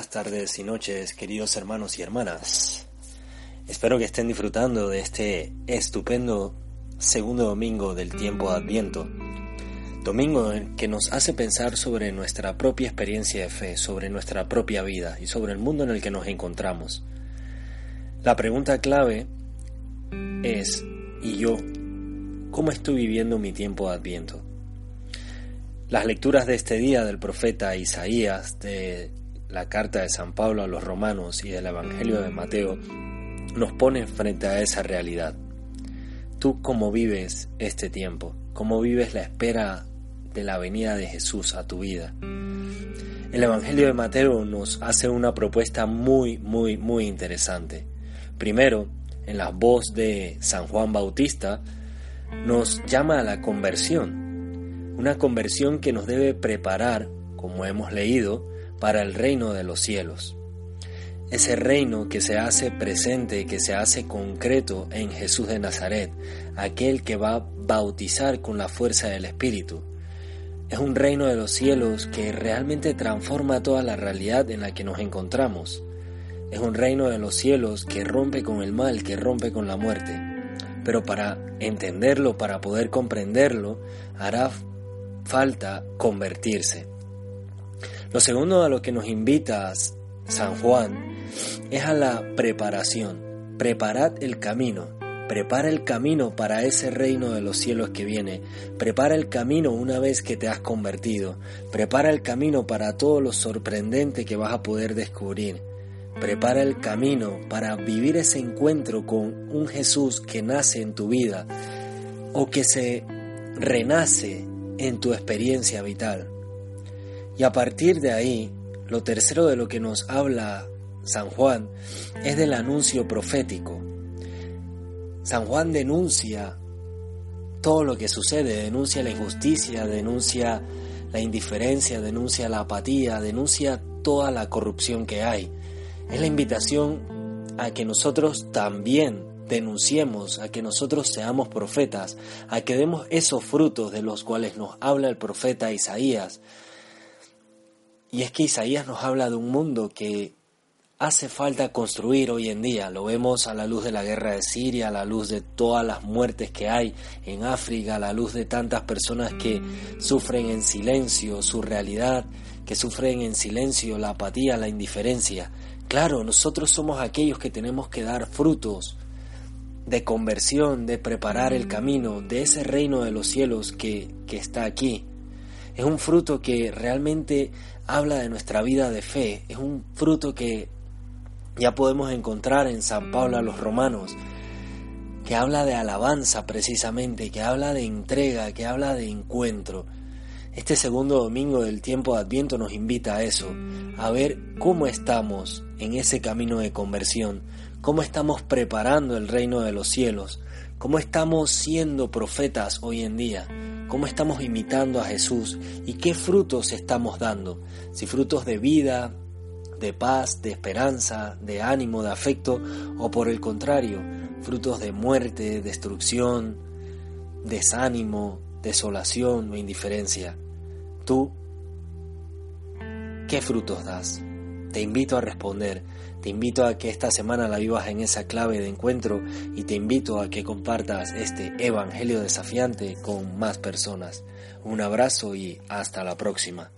tardes y noches, queridos hermanos y hermanas. Espero que estén disfrutando de este estupendo segundo domingo del tiempo de Adviento. Domingo que nos hace pensar sobre nuestra propia experiencia de fe, sobre nuestra propia vida y sobre el mundo en el que nos encontramos. La pregunta clave es, ¿y yo? ¿Cómo estoy viviendo mi tiempo de Adviento? Las lecturas de este día del profeta Isaías, de la carta de San Pablo a los romanos y del Evangelio de Mateo, nos ponen frente a esa realidad. ¿Tú cómo vives este tiempo? ¿Cómo vives la espera de la venida de Jesús a tu vida? El Evangelio de Mateo nos hace una propuesta muy, muy, muy interesante. Primero, en la voz de San Juan Bautista, nos llama a la conversión, una conversión que nos debe preparar, como hemos leído, para el reino de los cielos. Ese reino que se hace presente, que se hace concreto en Jesús de Nazaret, aquel que va a bautizar con la fuerza del Espíritu. Es un reino de los cielos que realmente transforma toda la realidad en la que nos encontramos. Es un reino de los cielos que rompe con el mal, que rompe con la muerte. Pero para entenderlo, para poder comprenderlo, hará falta convertirse. Lo segundo a lo que nos invita San Juan es a la preparación. Preparad el camino. Prepara el camino para ese reino de los cielos que viene. Prepara el camino una vez que te has convertido. Prepara el camino para todo lo sorprendente que vas a poder descubrir. Prepara el camino para vivir ese encuentro con un Jesús que nace en tu vida o que se renace en tu experiencia vital. Y a partir de ahí, lo tercero de lo que nos habla San Juan es del anuncio profético. San Juan denuncia todo lo que sucede, denuncia la injusticia, denuncia la indiferencia, denuncia la apatía, denuncia toda la corrupción que hay. Es la invitación a que nosotros también denunciemos, a que nosotros seamos profetas, a que demos esos frutos de los cuales nos habla el profeta Isaías. Y es que Isaías nos habla de un mundo que hace falta construir hoy en día. Lo vemos a la luz de la guerra de Siria, a la luz de todas las muertes que hay en África, a la luz de tantas personas que sufren en silencio su realidad, que sufren en silencio la apatía, la indiferencia. Claro, nosotros somos aquellos que tenemos que dar frutos de conversión, de preparar el camino de ese reino de los cielos que, que está aquí. Es un fruto que realmente habla de nuestra vida de fe, es un fruto que ya podemos encontrar en San Pablo a los romanos, que habla de alabanza precisamente, que habla de entrega, que habla de encuentro. Este segundo domingo del tiempo de Adviento nos invita a eso, a ver cómo estamos en ese camino de conversión, cómo estamos preparando el reino de los cielos, cómo estamos siendo profetas hoy en día, cómo estamos imitando a Jesús y qué frutos estamos dando, si frutos de vida, de paz, de esperanza, de ánimo, de afecto, o por el contrario, frutos de muerte, destrucción, desánimo, desolación o indiferencia. ¿Tú qué frutos das? Te invito a responder, te invito a que esta semana la vivas en esa clave de encuentro y te invito a que compartas este Evangelio desafiante con más personas. Un abrazo y hasta la próxima.